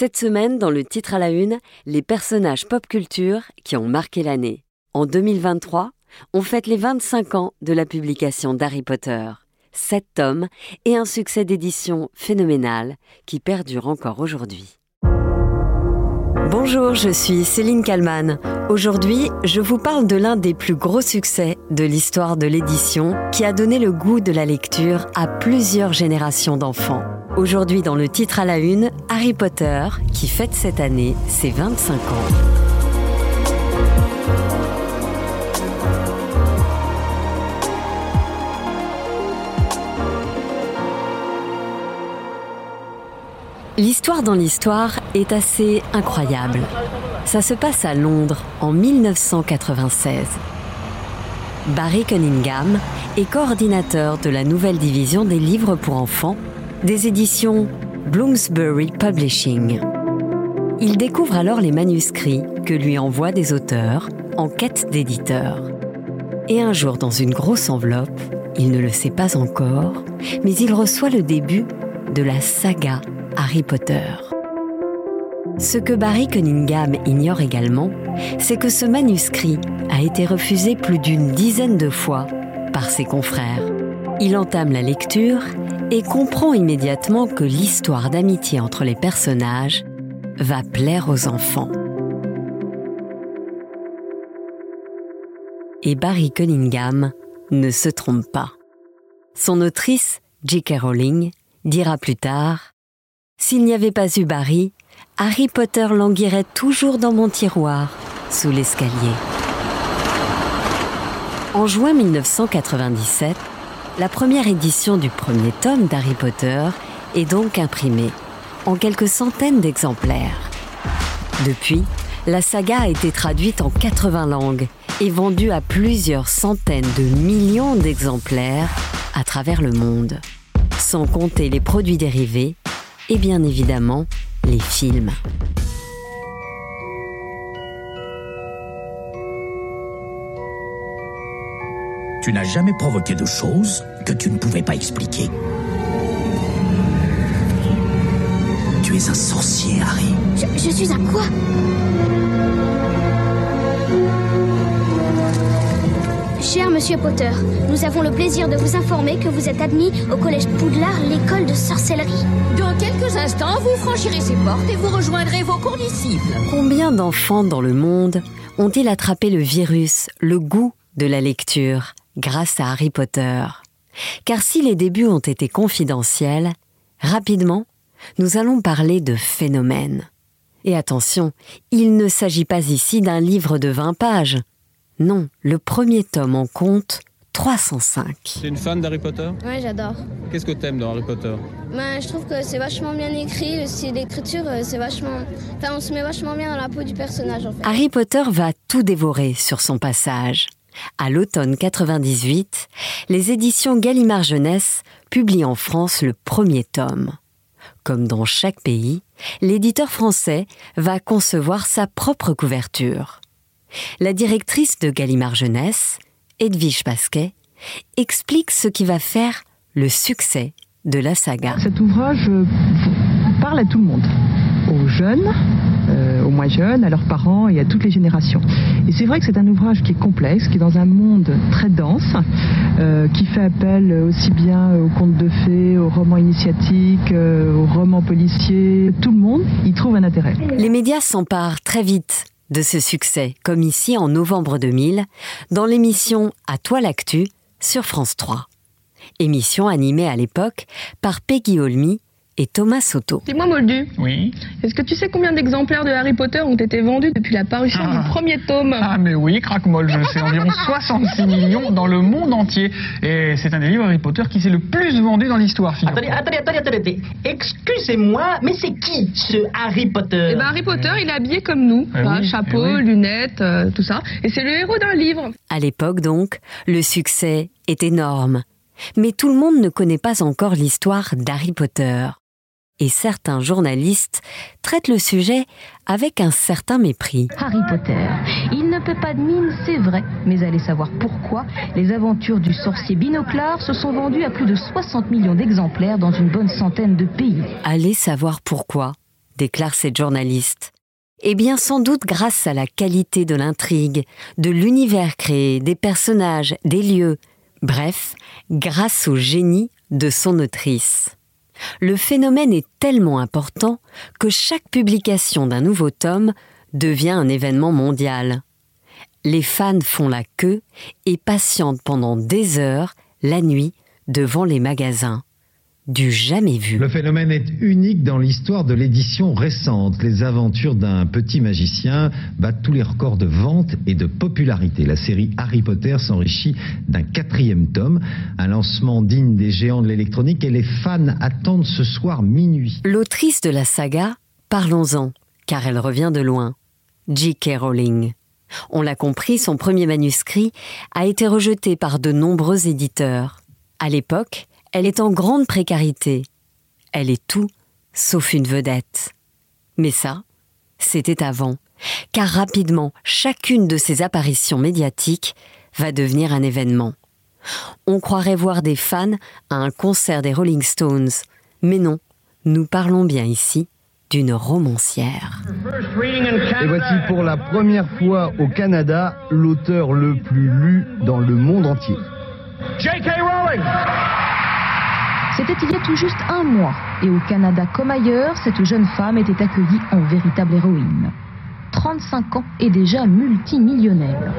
Cette semaine, dans le titre à la une, les personnages pop culture qui ont marqué l'année. En 2023, on fête les 25 ans de la publication d'Harry Potter. Sept tomes et un succès d'édition phénoménal qui perdure encore aujourd'hui. Bonjour, je suis Céline Kalman. Aujourd'hui, je vous parle de l'un des plus gros succès de l'histoire de l'édition qui a donné le goût de la lecture à plusieurs générations d'enfants. Aujourd'hui, dans le titre à la une, Harry Potter, qui fête cette année ses 25 ans. L'histoire dans l'histoire est assez incroyable. Ça se passe à Londres en 1996. Barry Cunningham est coordinateur de la nouvelle division des livres pour enfants des éditions Bloomsbury Publishing. Il découvre alors les manuscrits que lui envoient des auteurs en quête d'éditeurs. Et un jour, dans une grosse enveloppe, il ne le sait pas encore, mais il reçoit le début de la saga Harry Potter. Ce que Barry Cunningham ignore également, c'est que ce manuscrit a été refusé plus d'une dizaine de fois par ses confrères. Il entame la lecture et comprend immédiatement que l'histoire d'amitié entre les personnages va plaire aux enfants. Et Barry Cunningham ne se trompe pas. Son autrice, J.K. Rowling, dira plus tard s'il n'y avait pas eu Barry, Harry Potter languirait toujours dans mon tiroir, sous l'escalier. En juin 1997, la première édition du premier tome d'Harry Potter est donc imprimée, en quelques centaines d'exemplaires. Depuis, la saga a été traduite en 80 langues et vendue à plusieurs centaines de millions d'exemplaires à travers le monde, sans compter les produits dérivés et bien évidemment les films. Tu n'as jamais provoqué de choses que tu ne pouvais pas expliquer. Tu es un sorcier, Harry. Je, je suis un quoi? Monsieur Potter, nous avons le plaisir de vous informer que vous êtes admis au Collège Poudlard, l'école de sorcellerie. Dans quelques instants, vous franchirez ces portes et vous rejoindrez vos condisciples. Combien d'enfants dans le monde ont-ils attrapé le virus, le goût de la lecture, grâce à Harry Potter? Car si les débuts ont été confidentiels, rapidement, nous allons parler de phénomènes. Et attention, il ne s'agit pas ici d'un livre de 20 pages. Non, le premier tome en compte 305. T'es une fan d'Harry Potter? Ouais, j'adore. Qu'est-ce que t'aimes dans Harry Potter? Ben, je trouve que c'est vachement bien écrit, le style d'écriture, euh, c'est vachement... Enfin, on se met vachement bien dans la peau du personnage, en fait. Harry Potter va tout dévorer sur son passage. À l'automne 98, les éditions Gallimard Jeunesse publient en France le premier tome. Comme dans chaque pays, l'éditeur français va concevoir sa propre couverture. La directrice de Gallimard Jeunesse, Edwige Pasquet, explique ce qui va faire le succès de la saga. Cet ouvrage euh, parle à tout le monde, aux jeunes, euh, aux moins jeunes, à leurs parents et à toutes les générations. Et c'est vrai que c'est un ouvrage qui est complexe, qui est dans un monde très dense, euh, qui fait appel aussi bien aux contes de fées, aux romans initiatiques, euh, aux romans policiers. Tout le monde y trouve un intérêt. Les médias s'emparent très vite de ce succès, comme ici en novembre 2000, dans l'émission À toi l'actu sur France 3. Émission animée à l'époque par Peggy Olmy et Thomas Soto. Dis-moi, Moldu, Oui. est-ce que tu sais combien d'exemplaires de Harry Potter ont été vendus depuis la parution Ah. du premier tome? Ah mais oui, craque-molle, je sais, environ 66 millions dans le monde entier. Et c'est un des livres Harry Potter qui s'est le plus vendu dans l'histoire. Attendez, attendez, attendez, attendez. Excusez-moi, mais c'est qui ce Harry Potter? Eh ben, Harry Potter, il est habillé comme nous. Eh oui, chapeau, eh oui. lunettes, euh, tout ça. Et c'est le héros d'un livre. À l'époque donc, le succès est énorme. Mais tout le monde ne connaît pas encore l'histoire d'Harry Potter. Et certains journalistes traitent le sujet avec un certain mépris. Harry Potter. Il ne peut pas de mine, c'est vrai, mais allez savoir pourquoi les aventures du sorcier binoclard se sont vendues à plus de 60 millions d'exemplaires dans une bonne centaine de pays. Allez savoir pourquoi, déclare cette journaliste. Eh bien sans doute grâce à la qualité de l'intrigue, de l'univers créé, des personnages, des lieux, bref, grâce au génie de son autrice. Le phénomène est tellement important que chaque publication d'un nouveau tome devient un événement mondial. Les fans font la queue et patientent pendant des heures, la nuit, devant les magasins du jamais vu. Le phénomène est unique dans l'histoire de l'édition récente. Les aventures d'un petit magicien battent tous les records de vente et de popularité. La série Harry Potter s'enrichit d'un quatrième tome, un lancement digne des géants de l'électronique et les fans attendent ce soir minuit. L'autrice de la saga, parlons-en, car elle revient de loin. J.K. Rowling. On l'a compris, son premier manuscrit a été rejeté par de nombreux éditeurs. À l'époque, elle est en grande précarité. Elle est tout sauf une vedette. Mais ça, c'était avant, car rapidement, chacune de ses apparitions médiatiques va devenir un événement. On croirait voir des fans à un concert des Rolling Stones, mais non, nous parlons bien ici d'une romancière. Et voici pour la première fois au Canada l'auteur le plus lu dans le monde entier. J.K. Rowling c'était il y a tout juste un mois, et au Canada comme ailleurs, cette jeune femme était accueillie en véritable héroïne. 35 ans et déjà multimillionnaire.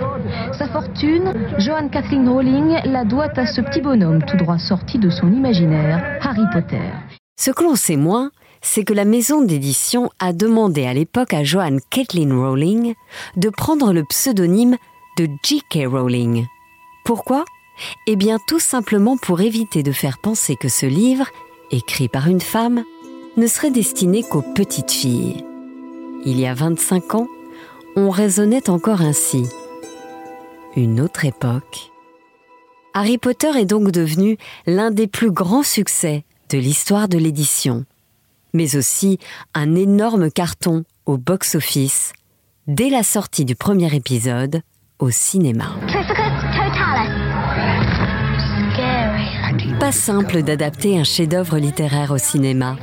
Sa fortune, Joanne Kathleen Rowling la doit à ce petit bonhomme tout droit sorti de son imaginaire, Harry Potter. Ce que l'on sait moins, c'est que la maison d'édition a demandé à l'époque à Joanne Kathleen Rowling de prendre le pseudonyme de J.K. Rowling. Pourquoi? Eh bien tout simplement pour éviter de faire penser que ce livre, écrit par une femme, ne serait destiné qu'aux petites filles. Il y a 25 ans, on raisonnait encore ainsi. Une autre époque. Harry Potter est donc devenu l'un des plus grands succès de l'histoire de l'édition, mais aussi un énorme carton au box-office dès la sortie du premier épisode au cinéma. Pas simple d'adapter un chef-d'œuvre littéraire au cinéma.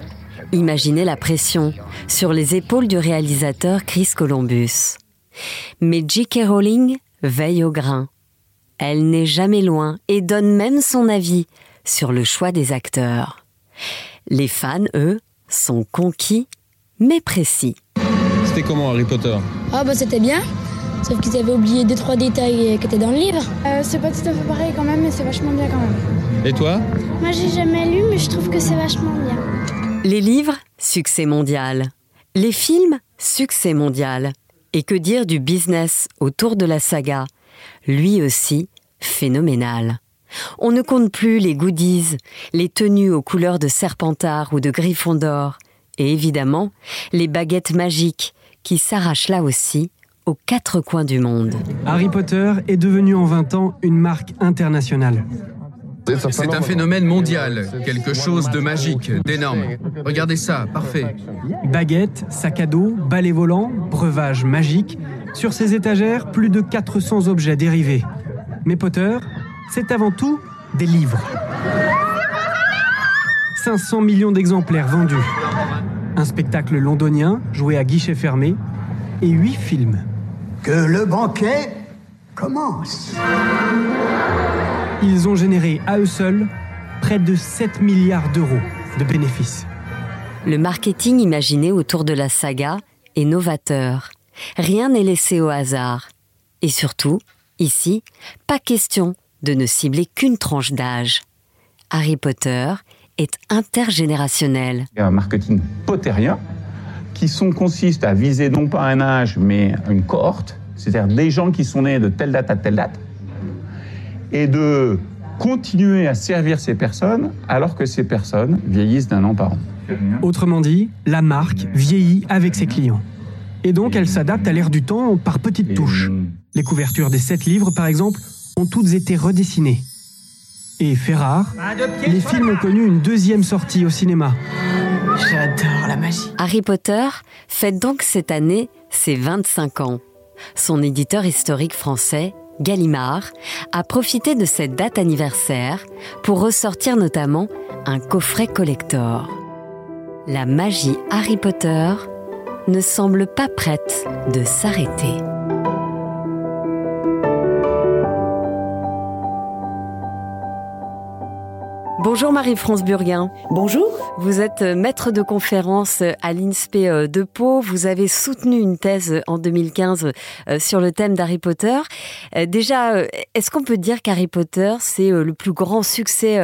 Imaginez la pression sur les épaules du réalisateur Chris Columbus. Mais J.K. Rowling veille au grain. Elle n'est jamais loin et donne même son avis sur le choix des acteurs. Les fans, eux, sont conquis, mais précis. C'était comment Harry Potter? Ah bah c'était bien, sauf qu'ils avaient oublié deux trois détails qui étaient dans le livre. Euh, c'est pas tout à fait pareil quand même, mais c'est vachement bien quand même. Et toi Moi, j'ai jamais lu, mais je trouve que c'est vachement bien. Les livres, succès mondial. Les films, succès mondial. Et que dire du business autour de la saga? Lui aussi, phénoménal. On ne compte plus les goodies, les tenues aux couleurs de Serpentard ou de Gryffondor, et évidemment les baguettes magiques qui s'arrachent là aussi aux quatre coins du monde. Harry Potter est devenu en 20 ans une marque internationale. C'est un phénomène mondial, quelque chose de magique, d'énorme. Regardez ça, parfait. Baguettes, sac à dos, balai volant, breuvage magique. Sur ces étagères, plus de 400 objets dérivés. Mais Potter, c'est avant tout des livres. 500 millions d'exemplaires vendus. Un spectacle londonien joué à guichet fermé et 8 films. Que le banquet commence. Ils ont généré à eux seuls près de 7 milliards d'euros de bénéfices. Le marketing imaginé autour de la saga est novateur. Rien n'est laissé au hasard. Et surtout, ici, pas question de ne cibler qu'une tranche d'âge. Harry Potter est intergénérationnel. Un marketing pottérien qui sont, consiste à viser non pas un âge, mais une cohorte, c'est-à-dire des gens qui sont nés de telle date à telle date, et de continuer à servir ces personnes alors que ces personnes vieillissent d'un an par an. Autrement dit, la marque vieillit avec ses clients. Et donc elle s'adapte à l'ère du temps par petites touches. Les couvertures des sept livres, par exemple, ont toutes été redessinées. Et fait rare, les films ont connu une deuxième sortie au cinéma. J'adore la magie. Harry Potter fête donc cette année ses 25 ans. Son éditeur historique français, Gallimard, a profité de cette date anniversaire pour ressortir notamment un coffret collector. la magie Harry Potter ne semble pas prête de s'arrêter. Bonjour Marie-France Burguin. Bonjour. Vous êtes maître de conférence à l'INSPE de Pau. Vous avez soutenu une thèse en 2015 euh, sur le thème d'Harry Potter. Euh, déjà, euh, est-ce qu'on peut dire qu'Harry Potter, c'est le plus grand succès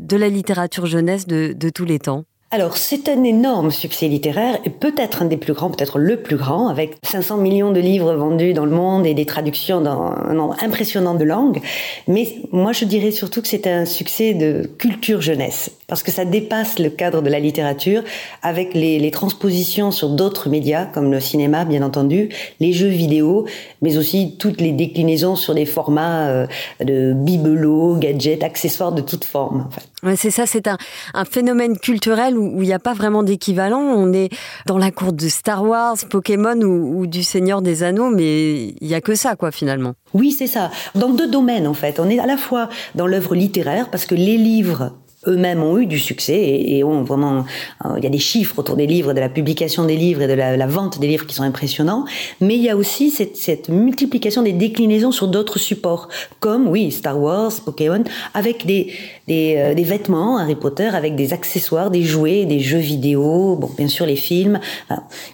de la littérature jeunesse de, de tous les temps? Alors, c'est un énorme succès littéraire, et peut-être un des plus grands, peut-être le plus grand, avec 500 millions de livres vendus dans le monde et des traductions dans un nombre impressionnant de langues. Mais moi, je dirais surtout que c'est un succès de culture jeunesse, parce que ça dépasse le cadre de la littérature, avec les, transpositions sur d'autres médias, comme le cinéma, bien entendu, les jeux vidéo, mais aussi toutes les déclinaisons sur des formats euh, de bibelots, gadgets, accessoires de toutes formes. C'est ça, c'est un, phénomène culturel où il n'y a pas vraiment d'équivalent. On est dans la cour de Star Wars, Pokémon ou, du Seigneur des Anneaux, mais il n'y a que ça, quoi, finalement. Oui, c'est ça. Dans deux domaines, en fait. On est à la fois dans l'œuvre littéraire, parce que les livres eux-mêmes ont eu du succès et, ont vraiment euh, il y a des chiffres autour des livres de la publication des livres et de la, vente des livres qui sont impressionnants. Mais il y a aussi cette, multiplication des déclinaisons sur d'autres supports comme oui Star Wars Pokémon avec des euh, des, vêtements Harry Potter avec des accessoires des jouets des jeux vidéo bon bien sûr les films.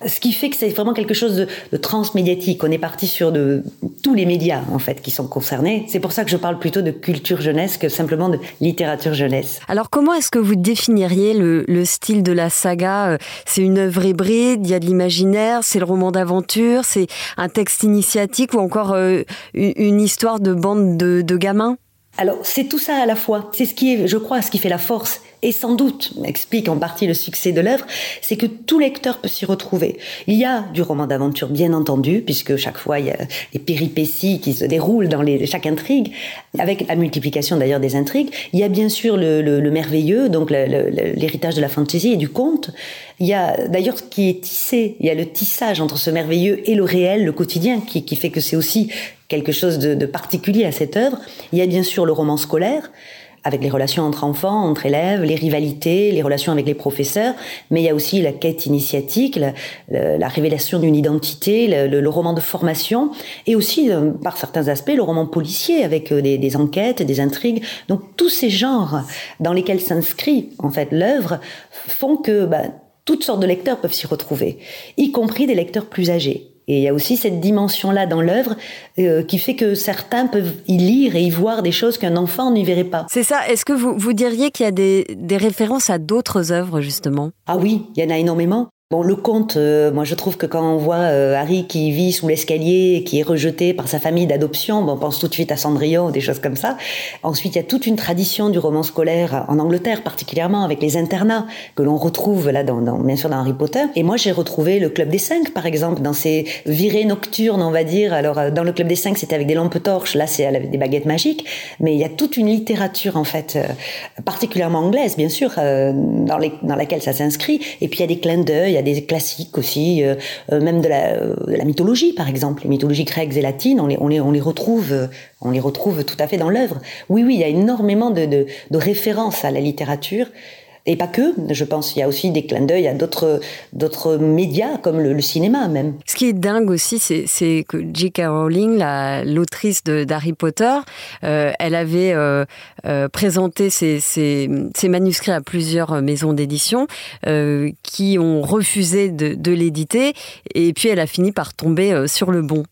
Ce qui fait que c'est vraiment quelque chose de, de transmédiatique. On est parti sur de tous les médias en fait qui sont concernés. C'est pour ça que je parle plutôt de culture jeunesse que simplement de littérature jeunesse alors comment est-ce que vous définiriez le, le, style de la saga C'est une œuvre hybride, il y a de l'imaginaire, c'est le roman d'aventure, c'est un texte initiatique ou encore euh, une histoire de bande de, de gamins? Alors, c'est tout ça à la fois. C'est ce qui est, je crois, ce qui fait la force et sans doute explique en partie le succès de l'œuvre, c'est que tout lecteur peut s'y retrouver. Il y a du roman d'aventure, bien entendu, puisque chaque fois il y a des péripéties qui se déroulent dans chaque intrigue, avec la multiplication d'ailleurs des intrigues. Il y a bien sûr le, le, le merveilleux, donc l'héritage de la fantaisie et du conte. Il y a d'ailleurs ce qui est tissé, il y a le tissage entre ce merveilleux et le réel, le quotidien, qui, qui fait que c'est aussi quelque chose de, de particulier à cette œuvre. Il y a bien sûr le roman scolaire, avec les relations entre enfants, entre élèves, les rivalités, les relations avec les professeurs, mais il y a aussi la quête initiatique, la, la, la révélation d'une identité, le, roman de formation, et aussi, euh, par certains aspects, le roman policier avec euh, des, des enquêtes, des intrigues. Donc tous ces genres dans lesquels s'inscrit en fait l'œuvre font que bah, toutes sortes de lecteurs peuvent s'y retrouver, y compris des lecteurs plus âgés. Et il y a aussi cette dimension-là dans l'œuvre euh, qui fait que certains peuvent y lire et y voir des choses qu'un enfant n'y verrait pas. C'est ça. Est-ce que vous, vous diriez qu'il y a des, des références à d'autres œuvres, justement? Ah oui, il y en a énormément. Bon, le conte, euh, moi je trouve que quand on voit euh, Harry qui vit sous l'escalier, qui est rejeté par sa famille d'adoption, bon, on pense tout de suite à Cendrillon ou des choses comme ça. Ensuite, il y a toute une tradition du roman scolaire en Angleterre, particulièrement avec les internats que l'on retrouve là, bien sûr, dans Harry Potter. Et moi, j'ai retrouvé le Club des Cinq, par exemple, dans ces virées nocturnes, on va dire. Alors, euh, dans le Club des Cinq, c'était avec des lampes torches. Là, c'est avec des baguettes magiques. Mais il y a toute une littérature, en fait, particulièrement anglaise, bien sûr, dans, dans laquelle ça s'inscrit. Et puis, il y a des clins d'œil il y a des classiques aussi, euh, même de la, euh, de la, mythologie par exemple, les mythologies grecques et latines, on les, on les, on les retrouve, euh, on les retrouve tout à fait dans l'œuvre. Oui, oui, il y a énormément de références à la littérature. Et pas que, je pense, il y a aussi des clins d'œil à d'autres médias comme le, cinéma même. Ce qui est dingue aussi, c'est que J.K. Rowling, l'autrice d'Harry Potter, euh, elle avait euh, euh, présenté ses, manuscrits à plusieurs maisons d'édition qui ont refusé de, l'éditer, et puis elle a fini par tomber sur le bon.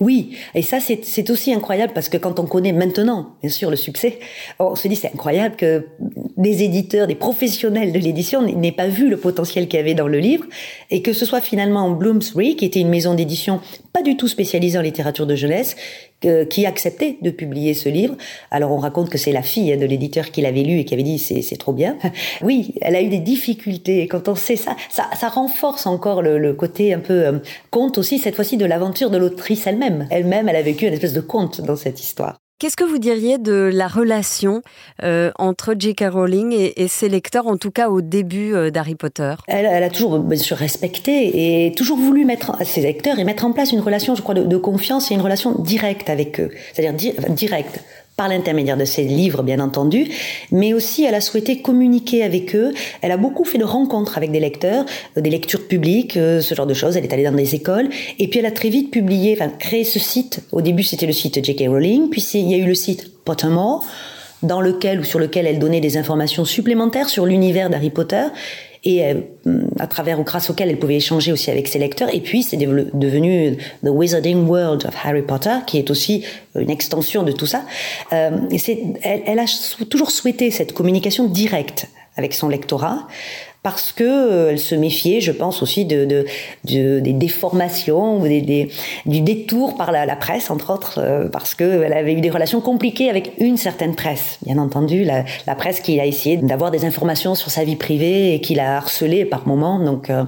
Oui, et ça c'est aussi incroyable parce que quand on connaît maintenant, bien sûr, le succès, on se dit c'est incroyable que des éditeurs, des professionnels de l'édition n'aient pas vu le potentiel qu'il y avait dans le livre et que ce soit finalement Bloomsbury, qui était une maison d'édition pas du tout spécialisée en littérature de jeunesse, qui acceptait de publier ce livre. Alors on raconte que c'est la fille de l'éditeur qui l'avait lu et qui avait dit c'est trop bien. Oui, elle a eu des difficultés. Quand on sait ça, ça, ça renforce encore le, le, côté un peu euh, conte aussi cette fois-ci de l'aventure de l'autrice elle-même. Elle-même, elle a vécu une espèce de conte dans cette histoire. Qu'est-ce que vous diriez de la relation euh, entre J.K. Rowling et, et, ses lecteurs, en tout cas au début euh, d'Harry Potter? Elle, elle, a toujours bien sûr respecté et toujours voulu mettre ses lecteurs et mettre en place une relation, je crois, de, de confiance et une relation directe avec eux, c'est-à-dire di directe par l'intermédiaire de ses livres, bien entendu, mais aussi elle a souhaité communiquer avec eux. Elle a beaucoup fait de rencontres avec des lecteurs, euh, des lectures publiques, euh, ce genre de choses. Elle est allée dans des écoles, et puis elle a très vite publié, enfin créé ce site. Au début, c'était le site J.K. Rowling, puis il y a eu le site Pottermore, dans lequel ou sur lequel elle donnait des informations supplémentaires sur l'univers d'Harry Potter et euh, à travers ou grâce auquel elle pouvait échanger aussi avec ses lecteurs. Et puis, c'est devenu The Wizarding World of Harry Potter, qui est aussi une extension de tout ça. Euh, et elle, elle a toujours souhaité cette communication directe avec son lectorat parce que euh, elle se méfiait, je pense aussi de, de, de des déformations ou des, des, du détour par la, la presse, entre autres, euh, parce qu'elle avait eu des relations compliquées avec une certaine presse. Bien entendu, la, la presse qui a essayé d'avoir des informations sur sa vie privée et qui l'a harcelée par moments. Donc, euh,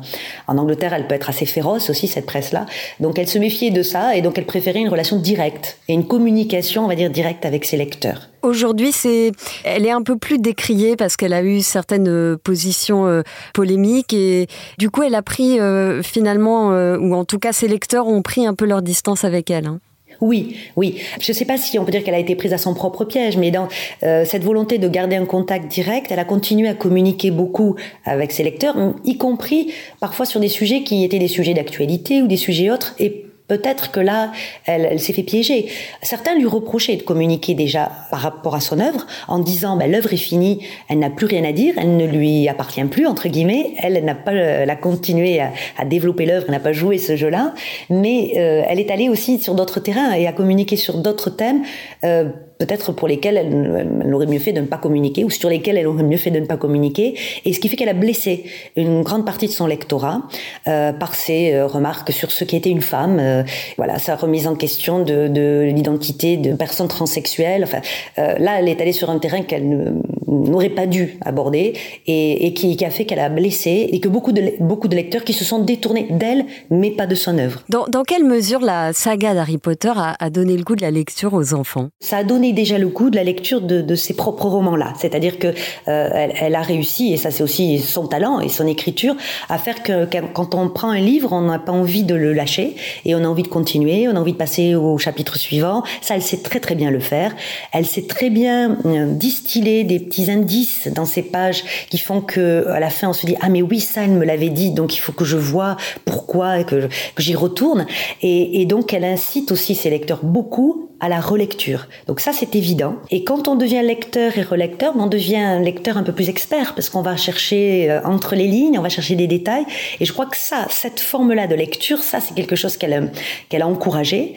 en Angleterre, elle peut être assez féroce aussi cette presse-là. Donc, elle se méfiait de ça et donc elle préférait une relation directe et une communication, on va dire, directe avec ses lecteurs. Aujourd'hui, c'est, elle est un peu plus décriée parce qu'elle a eu certaines euh, positions euh, polémiques et du coup, elle a pris euh, finalement, ou en tout cas, ses lecteurs ont pris un peu leur distance avec elle. Hein. Oui, oui. Je ne sais pas si on peut dire qu'elle a été prise à son propre piège, mais dans cette volonté de garder un contact direct, elle a continué à communiquer beaucoup avec ses lecteurs, y compris parfois sur des sujets qui étaient des sujets d'actualité ou des sujets autres, et Peut-être que là, elle, s'est fait piéger. Certains lui reprochaient de communiquer déjà par rapport à son œuvre en disant ben, l'œuvre est finie, elle n'a plus rien à dire, elle ne lui appartient plus entre guillemets. Elle n'a pas, elle a continué à, développer l'œuvre, elle n'a pas joué ce jeu-là, mais euh, elle est allée aussi sur d'autres terrains et a communiqué sur d'autres thèmes. Euh, peut-être pour lesquels elle, aurait mieux fait de ne pas communiquer ou sur lesquels elle aurait mieux fait de ne pas communiquer. Et ce qui fait qu'elle a blessé une grande partie de son lectorat euh, par ses euh, remarques sur ce qui était une femme. Euh, voilà, sa remise en question de, de l'identité de personnes transsexuelles. Enfin, là, elle est allée sur un terrain qu'elle n'aurait pas dû aborder et, et qui, qui, a fait qu'elle a blessé et que beaucoup de, beaucoup de lecteurs qui se sont détournés d'elle, mais pas de son œuvre. Dans, dans quelle mesure la saga d'Harry Potter a, a donné le goût de la lecture aux enfants? Ça a donné déjà le goût de la lecture de, ses propres romans-là. C'est-à-dire que euh, elle, a réussi, et ça c'est aussi son talent et son écriture, à faire que quand on prend un livre, on n'a pas envie de le lâcher et on a envie de continuer, on a envie de passer au chapitre suivant. Ça, elle sait très très bien le faire. Elle sait très bien euh, distiller des petits indices dans ces pages qui font que à la fin on se dit ah mais oui ça elle me l'avait dit donc il faut que je vois pourquoi et que, que j'y retourne et, et donc elle incite aussi ses lecteurs beaucoup à la relecture. Donc ça, c'est évident. Et quand on devient lecteur et relecteur, on devient un lecteur un peu plus expert parce qu'on va chercher euh, entre les lignes, on va chercher des détails. Et je crois que ça, cette forme-là de lecture, ça, c'est quelque chose qu'elle qu'elle a encouragé.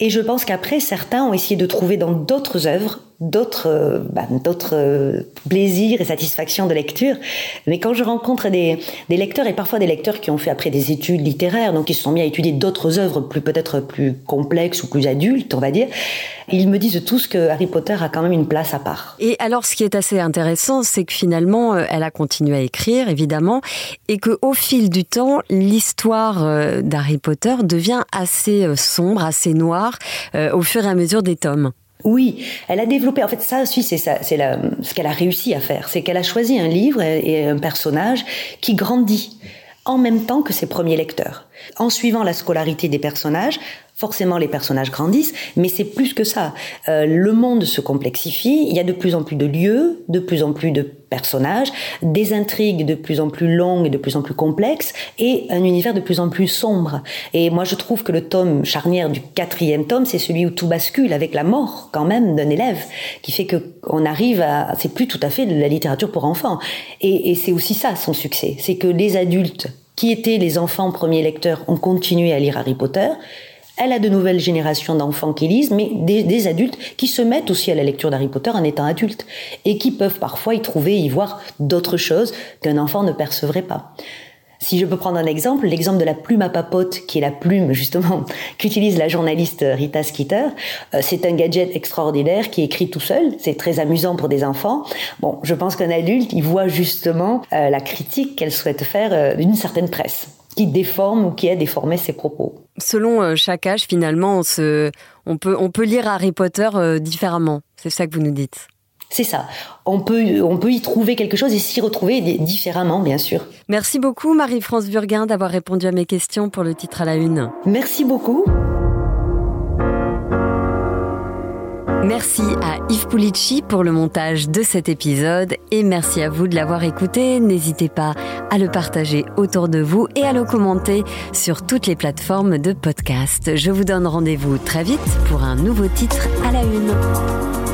Et je pense qu'après, certains ont essayé de trouver dans d'autres œuvres d'autres euh, bah, euh, plaisirs et satisfactions de lecture. Mais quand je rencontre des, des lecteurs et parfois des lecteurs qui ont fait après des études littéraires, donc ils se sont mis à étudier d'autres œuvres peut-être plus complexes ou plus adultes, on va dire, ils me disent tous que Harry Potter a quand même une place à part. Et alors, ce qui est assez intéressant, c'est que finalement, euh, elle a continué à écrire, évidemment, et que au fil du temps, l'histoire d'Harry Potter devient assez sombre, assez noire, au fur et à mesure des tomes. Oui, elle a développé. En fait, ça aussi, c'est ça, c'est ce qu'elle a réussi à faire, c'est qu'elle a choisi un livre et un personnage qui grandit en même temps que ses premiers lecteurs. En suivant la scolarité des personnages, Forcément, les personnages grandissent, mais c'est plus que ça. Euh, le monde se complexifie, il y a de plus en plus de lieux, de plus en plus de personnages, des intrigues de plus en plus longues et de plus en plus complexes, et un univers de plus en plus sombre. Et moi, je trouve que le tome charnière du quatrième tome, c'est celui où tout bascule avec la mort, quand même, d'un élève, qui fait que on arrive à, c'est plus tout à fait de la littérature pour enfants. Et, et c'est aussi ça son succès, c'est que les adultes qui étaient les enfants premiers lecteurs ont continué à lire Harry Potter, elle a de nouvelles générations d'enfants qui lisent, mais des, adultes qui se mettent aussi à la lecture d'Harry Potter en étant adultes et qui peuvent parfois y trouver, y voir d'autres choses qu'un enfant ne percevrait pas. Si je peux prendre un exemple, l'exemple de la plume à papote, qui est la plume justement qu'utilise la journaliste Rita Skeeter, euh, c'est un gadget extraordinaire qui écrit tout seul. C'est très amusant pour des enfants. Bon, je pense qu'un adulte, il voit justement euh, la critique qu'elle souhaite faire euh, d'une certaine presse qui déforme ou qui a déformé ses propos. Selon euh, chaque âge, finalement, on, peut, on peut lire Harry Potter euh, différemment. C'est ça que vous nous dites. C'est ça. On peut, on peut y trouver quelque chose et s'y retrouver différemment, bien sûr. Merci beaucoup, Marie-France Burguin, d'avoir répondu à mes questions pour le titre à la une. Merci beaucoup. Merci à Yves Pulici pour le montage de cet épisode et merci à vous de l'avoir écouté. N'hésitez pas à le partager autour de vous et à le commenter sur toutes les plateformes de podcast. Je vous donne rendez-vous très vite pour un nouveau titre à la une.